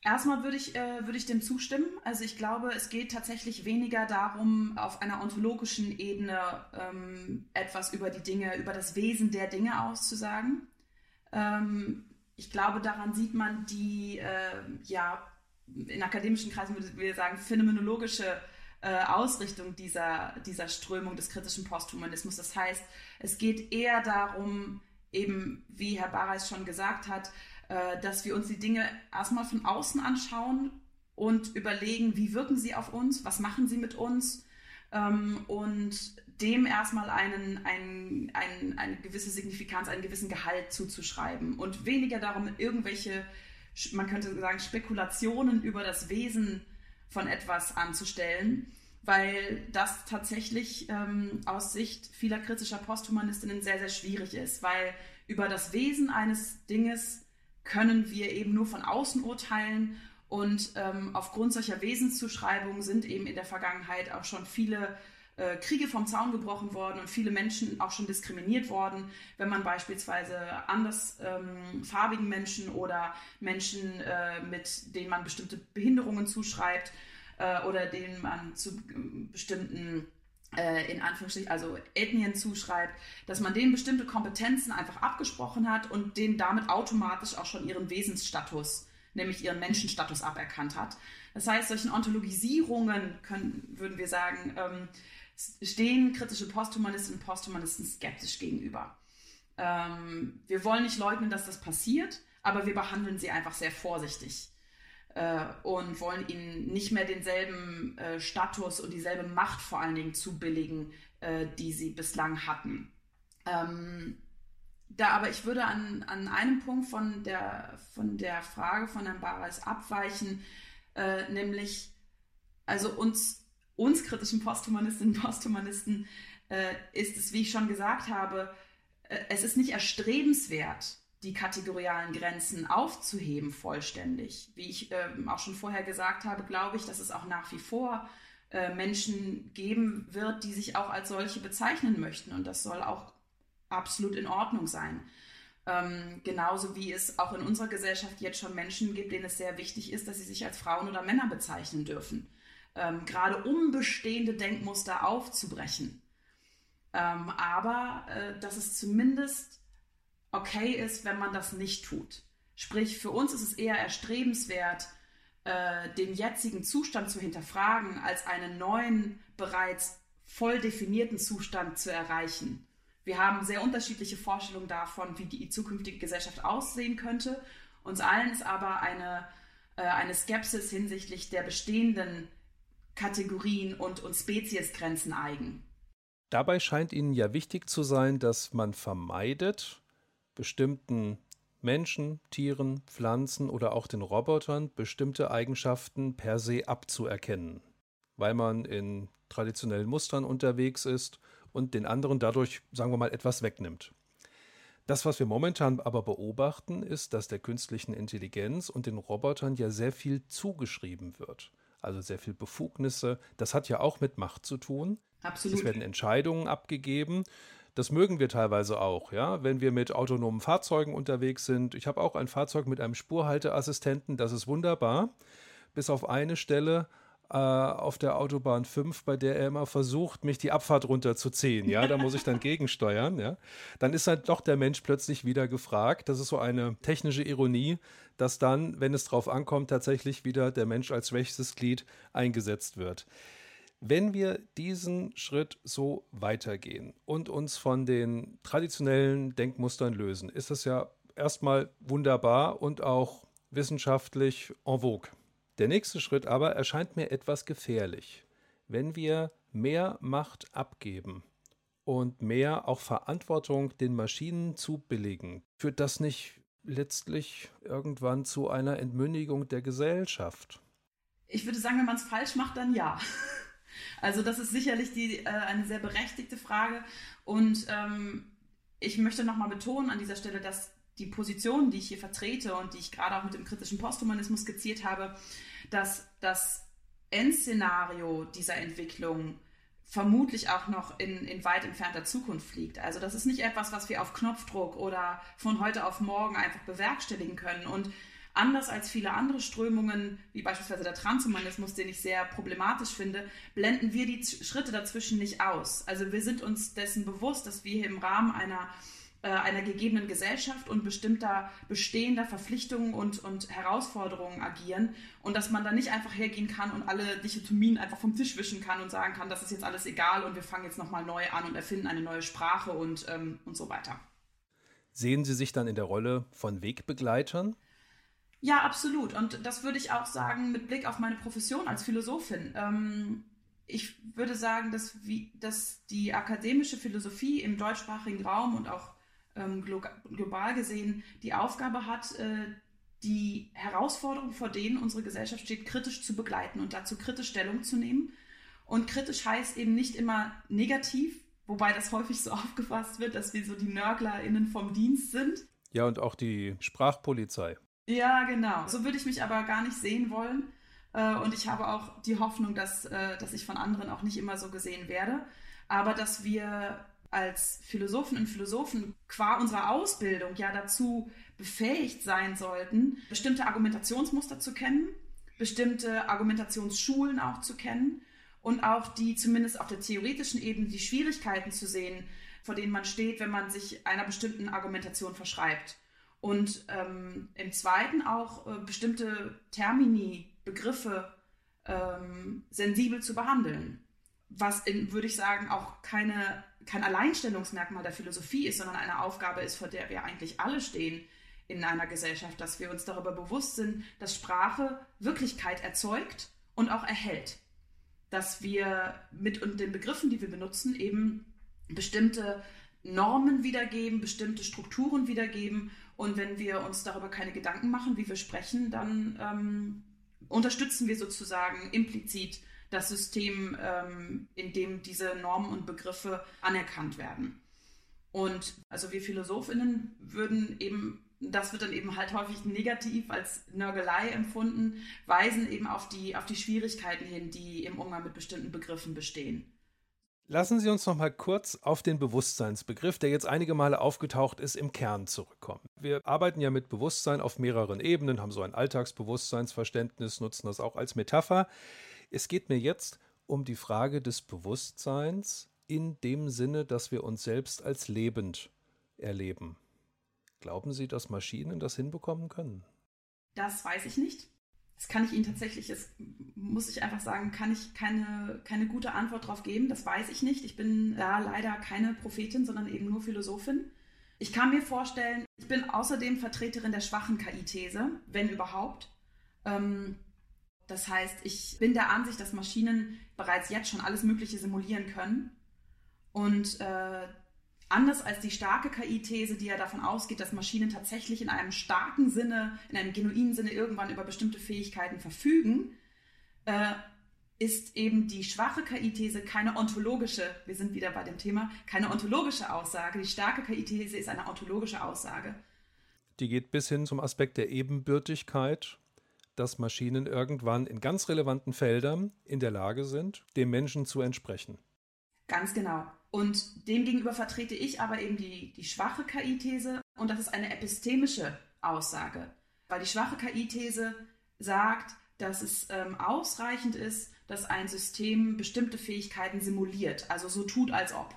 Erstmal würde ich, äh, würde ich dem zustimmen. Also ich glaube, es geht tatsächlich weniger darum, auf einer ontologischen Ebene ähm, etwas über die Dinge, über das Wesen der Dinge auszusagen. Ähm, ich glaube, daran sieht man die, äh, ja, in akademischen Kreisen würde wir sagen, phänomenologische äh, Ausrichtung dieser, dieser Strömung des kritischen Posthumanismus. Das heißt, es geht eher darum, eben, wie Herr Bareis schon gesagt hat, äh, dass wir uns die Dinge erstmal von außen anschauen und überlegen, wie wirken sie auf uns, was machen sie mit uns ähm, und dem erstmal einen, einen, einen, eine gewisse Signifikanz, einen gewissen Gehalt zuzuschreiben und weniger darum, irgendwelche, man könnte sagen, Spekulationen über das Wesen von etwas anzustellen, weil das tatsächlich ähm, aus Sicht vieler kritischer Posthumanistinnen sehr, sehr schwierig ist, weil über das Wesen eines Dinges können wir eben nur von außen urteilen und ähm, aufgrund solcher Wesenszuschreibungen sind eben in der Vergangenheit auch schon viele äh, Kriege vom Zaun gebrochen worden und viele Menschen auch schon diskriminiert worden, wenn man beispielsweise andersfarbigen ähm, Menschen oder Menschen, äh, mit denen man bestimmte Behinderungen zuschreibt äh, oder denen man zu äh, bestimmten äh, in Anführungsstrichen, also Ethnien zuschreibt, dass man denen bestimmte Kompetenzen einfach abgesprochen hat und denen damit automatisch auch schon ihren Wesensstatus, nämlich ihren Menschenstatus aberkannt hat. Das heißt, solchen Ontologisierungen können, würden wir sagen, ähm, stehen kritische Posthumanistinnen und Posthumanisten skeptisch gegenüber. Ähm, wir wollen nicht leugnen, dass das passiert, aber wir behandeln sie einfach sehr vorsichtig äh, und wollen ihnen nicht mehr denselben äh, Status und dieselbe Macht vor allen Dingen zubilligen, äh, die sie bislang hatten. Ähm, da aber ich würde an, an einem Punkt von der, von der Frage von Herrn Bareis abweichen, äh, nämlich also uns uns kritischen Posthumanistinnen und Posthumanisten äh, ist es, wie ich schon gesagt habe, äh, es ist nicht erstrebenswert, die kategorialen Grenzen aufzuheben vollständig. Wie ich äh, auch schon vorher gesagt habe, glaube ich, dass es auch nach wie vor äh, Menschen geben wird, die sich auch als solche bezeichnen möchten. Und das soll auch absolut in Ordnung sein. Ähm, genauso wie es auch in unserer Gesellschaft jetzt schon Menschen gibt, denen es sehr wichtig ist, dass sie sich als Frauen oder Männer bezeichnen dürfen ähm, gerade um bestehende Denkmuster aufzubrechen. Ähm, aber äh, dass es zumindest okay ist, wenn man das nicht tut. Sprich, für uns ist es eher erstrebenswert, äh, den jetzigen Zustand zu hinterfragen, als einen neuen, bereits voll definierten Zustand zu erreichen. Wir haben sehr unterschiedliche Vorstellungen davon, wie die zukünftige Gesellschaft aussehen könnte. Uns allen ist aber eine äh, eine Skepsis hinsichtlich der bestehenden Kategorien und, und Speziesgrenzen eigen. Dabei scheint Ihnen ja wichtig zu sein, dass man vermeidet, bestimmten Menschen, Tieren, Pflanzen oder auch den Robotern bestimmte Eigenschaften per se abzuerkennen, weil man in traditionellen Mustern unterwegs ist und den anderen dadurch, sagen wir mal, etwas wegnimmt. Das, was wir momentan aber beobachten, ist, dass der künstlichen Intelligenz und den Robotern ja sehr viel zugeschrieben wird. Also sehr viel Befugnisse. Das hat ja auch mit Macht zu tun. Absolut. Es werden Entscheidungen abgegeben. Das mögen wir teilweise auch, ja, wenn wir mit autonomen Fahrzeugen unterwegs sind. Ich habe auch ein Fahrzeug mit einem Spurhalteassistenten, das ist wunderbar. Bis auf eine Stelle, äh, auf der Autobahn 5, bei der er immer versucht, mich die Abfahrt runterzuziehen. Ja, da muss ich dann gegensteuern. Ja, dann ist halt doch der Mensch plötzlich wieder gefragt. Das ist so eine technische Ironie, dass dann, wenn es drauf ankommt, tatsächlich wieder der Mensch als schwächstes Glied eingesetzt wird. Wenn wir diesen Schritt so weitergehen und uns von den traditionellen Denkmustern lösen, ist das ja erstmal wunderbar und auch wissenschaftlich en vogue. Der nächste Schritt aber erscheint mir etwas gefährlich. Wenn wir mehr Macht abgeben und mehr auch Verantwortung den Maschinen zubilligen, führt das nicht letztlich irgendwann zu einer Entmündigung der Gesellschaft? Ich würde sagen, wenn man es falsch macht, dann ja. Also das ist sicherlich die, äh, eine sehr berechtigte Frage und ähm, ich möchte nochmal betonen an dieser Stelle, dass die Position, die ich hier vertrete und die ich gerade auch mit dem kritischen Posthumanismus skizziert habe, dass das Endszenario dieser Entwicklung vermutlich auch noch in, in weit entfernter Zukunft liegt. Also das ist nicht etwas, was wir auf Knopfdruck oder von heute auf morgen einfach bewerkstelligen können. Und anders als viele andere Strömungen, wie beispielsweise der Transhumanismus, den ich sehr problematisch finde, blenden wir die Schritte dazwischen nicht aus. Also wir sind uns dessen bewusst, dass wir hier im Rahmen einer einer gegebenen Gesellschaft und bestimmter bestehender Verpflichtungen und, und Herausforderungen agieren und dass man da nicht einfach hergehen kann und alle Dichotomien einfach vom Tisch wischen kann und sagen kann, das ist jetzt alles egal und wir fangen jetzt nochmal neu an und erfinden eine neue Sprache und, ähm, und so weiter. Sehen Sie sich dann in der Rolle von Wegbegleitern? Ja, absolut. Und das würde ich auch sagen mit Blick auf meine Profession als Philosophin. Ähm, ich würde sagen, dass, wie, dass die akademische Philosophie im deutschsprachigen Raum und auch global gesehen die Aufgabe hat, äh, die Herausforderungen, vor denen unsere Gesellschaft steht, kritisch zu begleiten und dazu kritisch Stellung zu nehmen. Und kritisch heißt eben nicht immer negativ, wobei das häufig so aufgefasst wird, dass wir so die NörglerInnen vom Dienst sind. Ja, und auch die Sprachpolizei. Ja, genau. So würde ich mich aber gar nicht sehen wollen. Äh, und ich habe auch die Hoffnung, dass, äh, dass ich von anderen auch nicht immer so gesehen werde. Aber dass wir als Philosophen und Philosophen qua unserer Ausbildung ja dazu befähigt sein sollten, bestimmte Argumentationsmuster zu kennen, bestimmte Argumentationsschulen auch zu kennen und auch die zumindest auf der theoretischen Ebene die Schwierigkeiten zu sehen, vor denen man steht, wenn man sich einer bestimmten Argumentation verschreibt. Und ähm, im zweiten auch äh, bestimmte Termini, Begriffe ähm, sensibel zu behandeln. Was, in, würde ich sagen, auch keine kein Alleinstellungsmerkmal der Philosophie ist, sondern eine Aufgabe ist, vor der wir eigentlich alle stehen in einer Gesellschaft, dass wir uns darüber bewusst sind, dass Sprache Wirklichkeit erzeugt und auch erhält. Dass wir mit den Begriffen, die wir benutzen, eben bestimmte Normen wiedergeben, bestimmte Strukturen wiedergeben. Und wenn wir uns darüber keine Gedanken machen, wie wir sprechen, dann ähm, unterstützen wir sozusagen implizit das System, ähm, in dem diese Normen und Begriffe anerkannt werden. Und also wir Philosophinnen würden eben, das wird dann eben halt häufig negativ als Nörgelei empfunden, weisen eben auf die, auf die Schwierigkeiten hin, die im Umgang mit bestimmten Begriffen bestehen. Lassen Sie uns noch mal kurz auf den Bewusstseinsbegriff, der jetzt einige Male aufgetaucht ist, im Kern zurückkommen. Wir arbeiten ja mit Bewusstsein auf mehreren Ebenen, haben so ein Alltagsbewusstseinsverständnis, nutzen das auch als Metapher. Es geht mir jetzt um die Frage des Bewusstseins in dem Sinne, dass wir uns selbst als lebend erleben. Glauben Sie, dass Maschinen das hinbekommen können? Das weiß ich nicht. Das kann ich Ihnen tatsächlich, das muss ich einfach sagen, kann ich keine, keine gute Antwort darauf geben. Das weiß ich nicht. Ich bin da leider keine Prophetin, sondern eben nur Philosophin. Ich kann mir vorstellen, ich bin außerdem Vertreterin der schwachen KI-These, wenn überhaupt. Ähm, das heißt, ich bin der Ansicht, dass Maschinen bereits jetzt schon alles Mögliche simulieren können. Und äh, anders als die starke KI-These, die ja davon ausgeht, dass Maschinen tatsächlich in einem starken Sinne, in einem genuinen Sinne irgendwann über bestimmte Fähigkeiten verfügen, äh, ist eben die schwache KI-These keine ontologische, wir sind wieder bei dem Thema, keine ontologische Aussage. Die starke KI-These ist eine ontologische Aussage. Die geht bis hin zum Aspekt der Ebenbürtigkeit, dass Maschinen irgendwann in ganz relevanten Feldern in der Lage sind, dem Menschen zu entsprechen. Ganz genau. Und demgegenüber vertrete ich aber eben die, die schwache KI-These und das ist eine epistemische Aussage. Weil die schwache KI-These sagt, dass es ähm, ausreichend ist, dass ein System bestimmte Fähigkeiten simuliert, also so tut, als ob.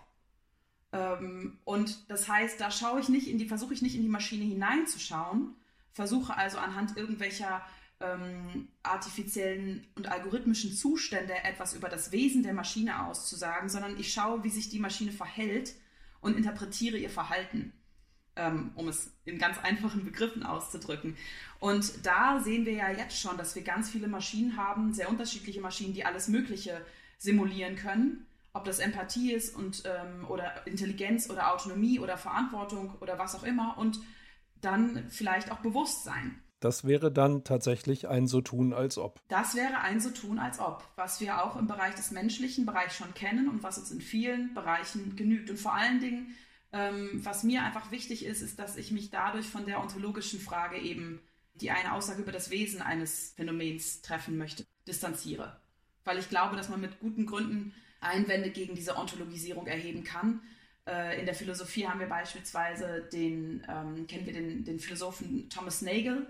Ähm, und das heißt, da schaue ich nicht in die, versuche ich nicht in die Maschine hineinzuschauen, versuche also anhand irgendwelcher ähm, artifiziellen und algorithmischen Zustände etwas über das Wesen der Maschine auszusagen, sondern ich schaue, wie sich die Maschine verhält und interpretiere ihr Verhalten, ähm, um es in ganz einfachen Begriffen auszudrücken. Und da sehen wir ja jetzt schon, dass wir ganz viele Maschinen haben, sehr unterschiedliche Maschinen, die alles Mögliche simulieren können. Ob das Empathie ist und, ähm, oder Intelligenz oder Autonomie oder Verantwortung oder was auch immer und dann vielleicht auch Bewusstsein. Das wäre dann tatsächlich ein so tun als ob. Das wäre ein so tun als ob, was wir auch im Bereich des menschlichen Bereichs schon kennen und was uns in vielen Bereichen genügt. Und vor allen Dingen, ähm, was mir einfach wichtig ist, ist, dass ich mich dadurch von der ontologischen Frage eben, die eine Aussage über das Wesen eines Phänomens treffen möchte, distanziere. Weil ich glaube, dass man mit guten Gründen Einwände gegen diese Ontologisierung erheben kann. Äh, in der Philosophie haben wir beispielsweise den, ähm, kennen wir den, den Philosophen Thomas Nagel,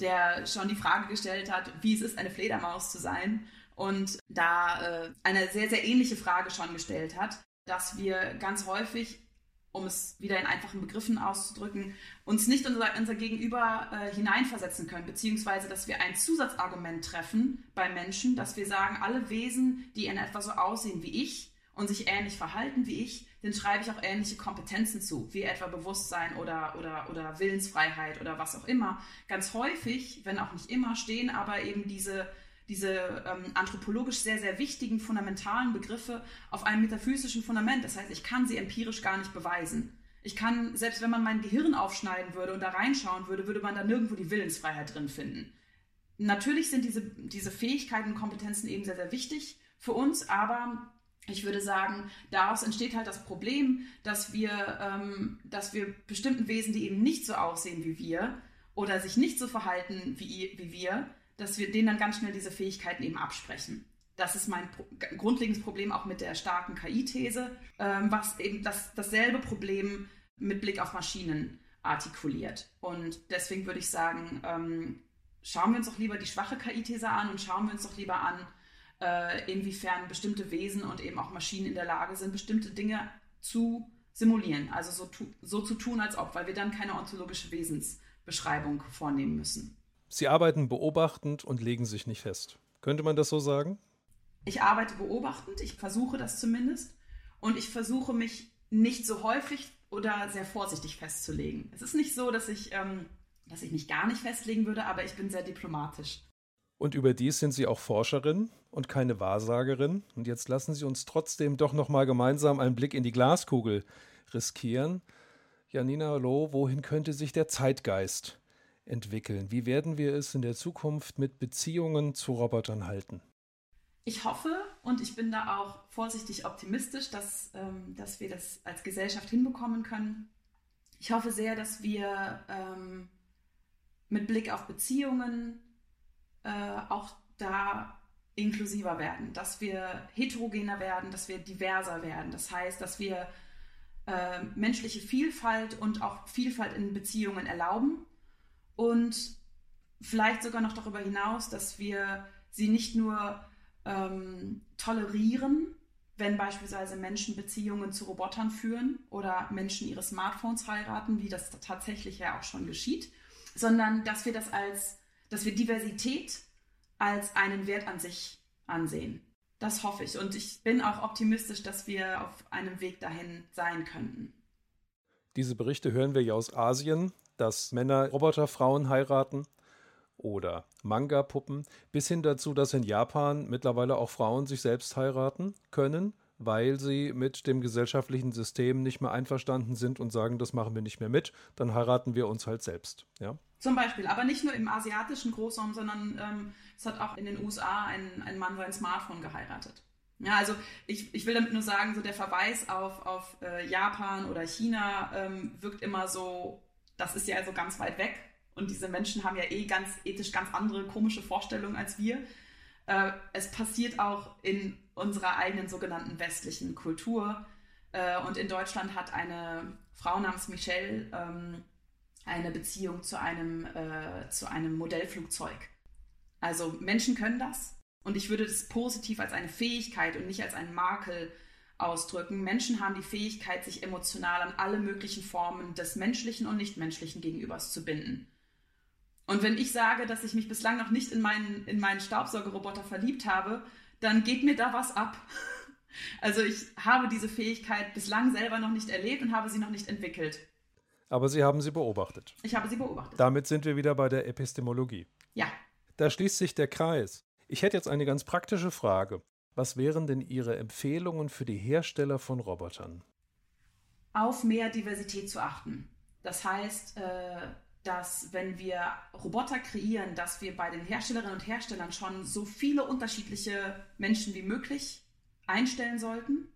der schon die Frage gestellt hat, wie es ist, eine Fledermaus zu sein. Und da äh, eine sehr, sehr ähnliche Frage schon gestellt hat, dass wir ganz häufig, um es wieder in einfachen Begriffen auszudrücken, uns nicht unser, unser Gegenüber äh, hineinversetzen können, beziehungsweise dass wir ein Zusatzargument treffen bei Menschen, dass wir sagen, alle Wesen, die in etwa so aussehen wie ich und sich ähnlich verhalten wie ich, den schreibe ich auch ähnliche Kompetenzen zu, wie etwa Bewusstsein oder, oder, oder Willensfreiheit oder was auch immer. Ganz häufig, wenn auch nicht immer, stehen aber eben diese, diese ähm, anthropologisch sehr, sehr wichtigen, fundamentalen Begriffe auf einem metaphysischen Fundament. Das heißt, ich kann sie empirisch gar nicht beweisen. Ich kann, selbst wenn man mein Gehirn aufschneiden würde und da reinschauen würde, würde man da nirgendwo die Willensfreiheit drin finden. Natürlich sind diese, diese Fähigkeiten und Kompetenzen eben sehr, sehr wichtig für uns, aber ich würde sagen, daraus entsteht halt das Problem, dass wir, ähm, dass wir bestimmten Wesen, die eben nicht so aussehen wie wir oder sich nicht so verhalten wie, wie wir, dass wir denen dann ganz schnell diese Fähigkeiten eben absprechen. Das ist mein pro grundlegendes Problem auch mit der starken KI-These, ähm, was eben das, dasselbe Problem mit Blick auf Maschinen artikuliert. Und deswegen würde ich sagen, ähm, schauen wir uns doch lieber die schwache KI-These an und schauen wir uns doch lieber an, äh, inwiefern bestimmte Wesen und eben auch Maschinen in der Lage sind, bestimmte Dinge zu simulieren, also so, tu, so zu tun, als ob, weil wir dann keine ontologische Wesensbeschreibung vornehmen müssen. Sie arbeiten beobachtend und legen sich nicht fest. Könnte man das so sagen? Ich arbeite beobachtend, ich versuche das zumindest und ich versuche mich nicht so häufig oder sehr vorsichtig festzulegen. Es ist nicht so, dass ich, ähm, dass ich mich gar nicht festlegen würde, aber ich bin sehr diplomatisch. Und überdies sind Sie auch Forscherin und keine Wahrsagerin. Und jetzt lassen Sie uns trotzdem doch noch mal gemeinsam einen Blick in die Glaskugel riskieren. Janina Loh, wohin könnte sich der Zeitgeist entwickeln? Wie werden wir es in der Zukunft mit Beziehungen zu Robotern halten? Ich hoffe und ich bin da auch vorsichtig optimistisch, dass, ähm, dass wir das als Gesellschaft hinbekommen können. Ich hoffe sehr, dass wir ähm, mit Blick auf Beziehungen, äh, auch da inklusiver werden, dass wir heterogener werden, dass wir diverser werden. Das heißt, dass wir äh, menschliche Vielfalt und auch Vielfalt in Beziehungen erlauben und vielleicht sogar noch darüber hinaus, dass wir sie nicht nur ähm, tolerieren, wenn beispielsweise Menschen Beziehungen zu Robotern führen oder Menschen ihre Smartphones heiraten, wie das tatsächlich ja auch schon geschieht, sondern dass wir das als dass wir Diversität als einen Wert an sich ansehen. Das hoffe ich und ich bin auch optimistisch, dass wir auf einem Weg dahin sein könnten. Diese Berichte hören wir ja aus Asien, dass Männer Roboterfrauen heiraten oder Manga-Puppen, bis hin dazu, dass in Japan mittlerweile auch Frauen sich selbst heiraten können, weil sie mit dem gesellschaftlichen System nicht mehr einverstanden sind und sagen, das machen wir nicht mehr mit, dann heiraten wir uns halt selbst. Ja? Zum Beispiel, aber nicht nur im asiatischen Großraum, sondern ähm, es hat auch in den USA ein, ein Mann sein Smartphone geheiratet. Ja, also ich, ich will damit nur sagen, so der Verweis auf, auf äh, Japan oder China ähm, wirkt immer so, das ist ja so ganz weit weg und diese Menschen haben ja eh ganz ethisch ganz andere komische Vorstellungen als wir. Äh, es passiert auch in unserer eigenen sogenannten westlichen Kultur. Äh, und in Deutschland hat eine Frau namens Michelle ähm, eine Beziehung zu einem, äh, zu einem Modellflugzeug. Also Menschen können das. Und ich würde das positiv als eine Fähigkeit und nicht als einen Makel ausdrücken. Menschen haben die Fähigkeit, sich emotional an alle möglichen Formen des menschlichen und nichtmenschlichen Gegenübers zu binden. Und wenn ich sage, dass ich mich bislang noch nicht in meinen, in meinen Staubsaugerroboter verliebt habe, dann geht mir da was ab. Also ich habe diese Fähigkeit bislang selber noch nicht erlebt und habe sie noch nicht entwickelt. Aber Sie haben sie beobachtet. Ich habe sie beobachtet. Damit sind wir wieder bei der Epistemologie. Ja. Da schließt sich der Kreis. Ich hätte jetzt eine ganz praktische Frage. Was wären denn Ihre Empfehlungen für die Hersteller von Robotern? Auf mehr Diversität zu achten. Das heißt, äh, dass wenn wir Roboter kreieren, dass wir bei den Herstellerinnen und Herstellern schon so viele unterschiedliche Menschen wie möglich einstellen sollten,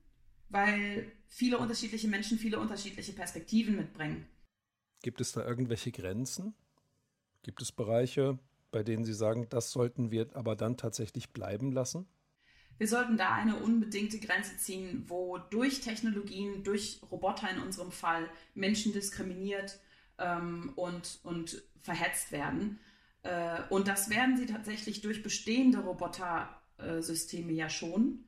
weil viele unterschiedliche Menschen viele unterschiedliche Perspektiven mitbringen. Gibt es da irgendwelche Grenzen? Gibt es Bereiche, bei denen Sie sagen, das sollten wir aber dann tatsächlich bleiben lassen? Wir sollten da eine unbedingte Grenze ziehen, wo durch Technologien, durch Roboter in unserem Fall Menschen diskriminiert ähm, und, und verhetzt werden. Äh, und das werden sie tatsächlich durch bestehende Robotersysteme ja schon.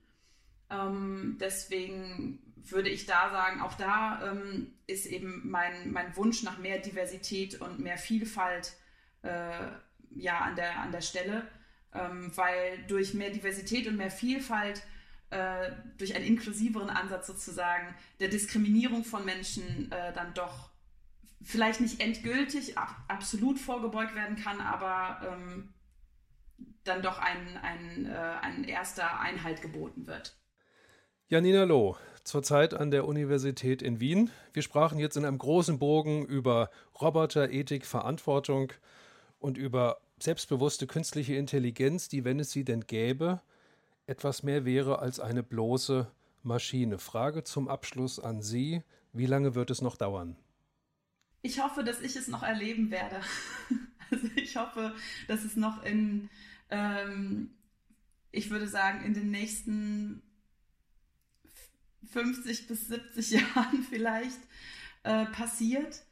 Ähm, deswegen würde ich da sagen, auch da ähm, ist eben mein, mein Wunsch nach mehr Diversität und mehr Vielfalt äh, ja an der, an der Stelle, ähm, weil durch mehr Diversität und mehr Vielfalt, äh, durch einen inklusiveren Ansatz sozusagen, der Diskriminierung von Menschen äh, dann doch vielleicht nicht endgültig ab, absolut vorgebeugt werden kann, aber ähm, dann doch ein, ein, äh, ein erster Einhalt geboten wird. Janina Loh, zurzeit an der Universität in Wien. Wir sprachen jetzt in einem großen Bogen über Roboter, Ethik, Verantwortung und über selbstbewusste künstliche Intelligenz, die, wenn es sie denn gäbe, etwas mehr wäre als eine bloße Maschine. Frage zum Abschluss an Sie. Wie lange wird es noch dauern? Ich hoffe, dass ich es noch erleben werde. Also ich hoffe, dass es noch in, ähm, ich würde sagen, in den nächsten 50 bis 70 Jahren vielleicht äh, passiert.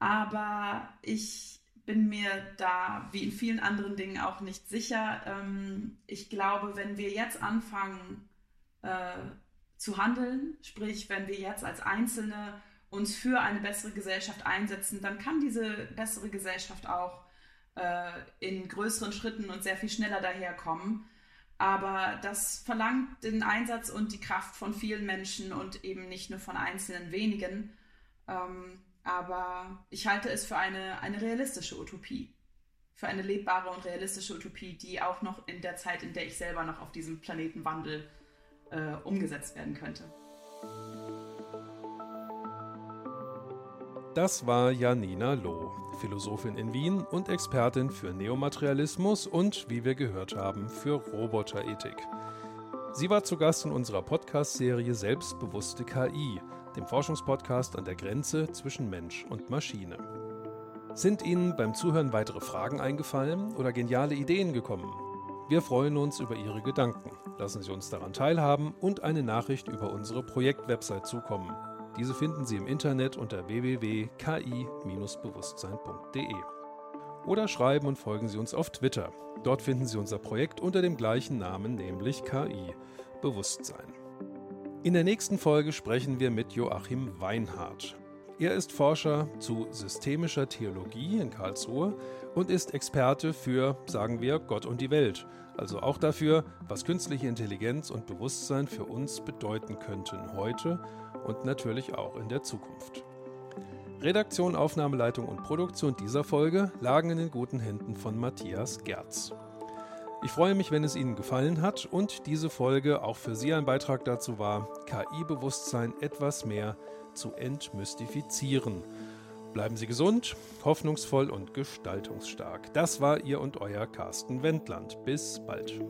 Aber ich bin mir da, wie in vielen anderen Dingen, auch nicht sicher. Ähm, ich glaube, wenn wir jetzt anfangen äh, zu handeln, sprich, wenn wir jetzt als Einzelne uns für eine bessere Gesellschaft einsetzen, dann kann diese bessere Gesellschaft auch äh, in größeren Schritten und sehr viel schneller daherkommen. Aber das verlangt den Einsatz und die Kraft von vielen Menschen und eben nicht nur von einzelnen wenigen. Ähm, aber ich halte es für eine, eine realistische Utopie. Für eine lebbare und realistische Utopie, die auch noch in der Zeit, in der ich selber noch auf diesem Planeten wandel, äh, umgesetzt werden könnte. Das war Janina Loh, Philosophin in Wien und Expertin für Neomaterialismus und, wie wir gehört haben, für Roboterethik. Sie war zu Gast in unserer Podcast-Serie Selbstbewusste KI, dem Forschungspodcast an der Grenze zwischen Mensch und Maschine. Sind Ihnen beim Zuhören weitere Fragen eingefallen oder geniale Ideen gekommen? Wir freuen uns über Ihre Gedanken. Lassen Sie uns daran teilhaben und eine Nachricht über unsere Projektwebsite zukommen diese finden Sie im Internet unter www.ki-bewusstsein.de. Oder schreiben und folgen Sie uns auf Twitter. Dort finden Sie unser Projekt unter dem gleichen Namen, nämlich KI Bewusstsein. In der nächsten Folge sprechen wir mit Joachim Weinhardt. Er ist Forscher zu systemischer Theologie in Karlsruhe und ist Experte für, sagen wir, Gott und die Welt, also auch dafür, was künstliche Intelligenz und Bewusstsein für uns bedeuten könnten heute und natürlich auch in der Zukunft. Redaktion, Aufnahmeleitung und Produktion dieser Folge lagen in den guten Händen von Matthias Gerz. Ich freue mich, wenn es Ihnen gefallen hat und diese Folge auch für Sie ein Beitrag dazu war, KI-Bewusstsein etwas mehr zu entmystifizieren. Bleiben Sie gesund, hoffnungsvoll und gestaltungsstark. Das war Ihr und Euer Carsten Wendland. Bis bald.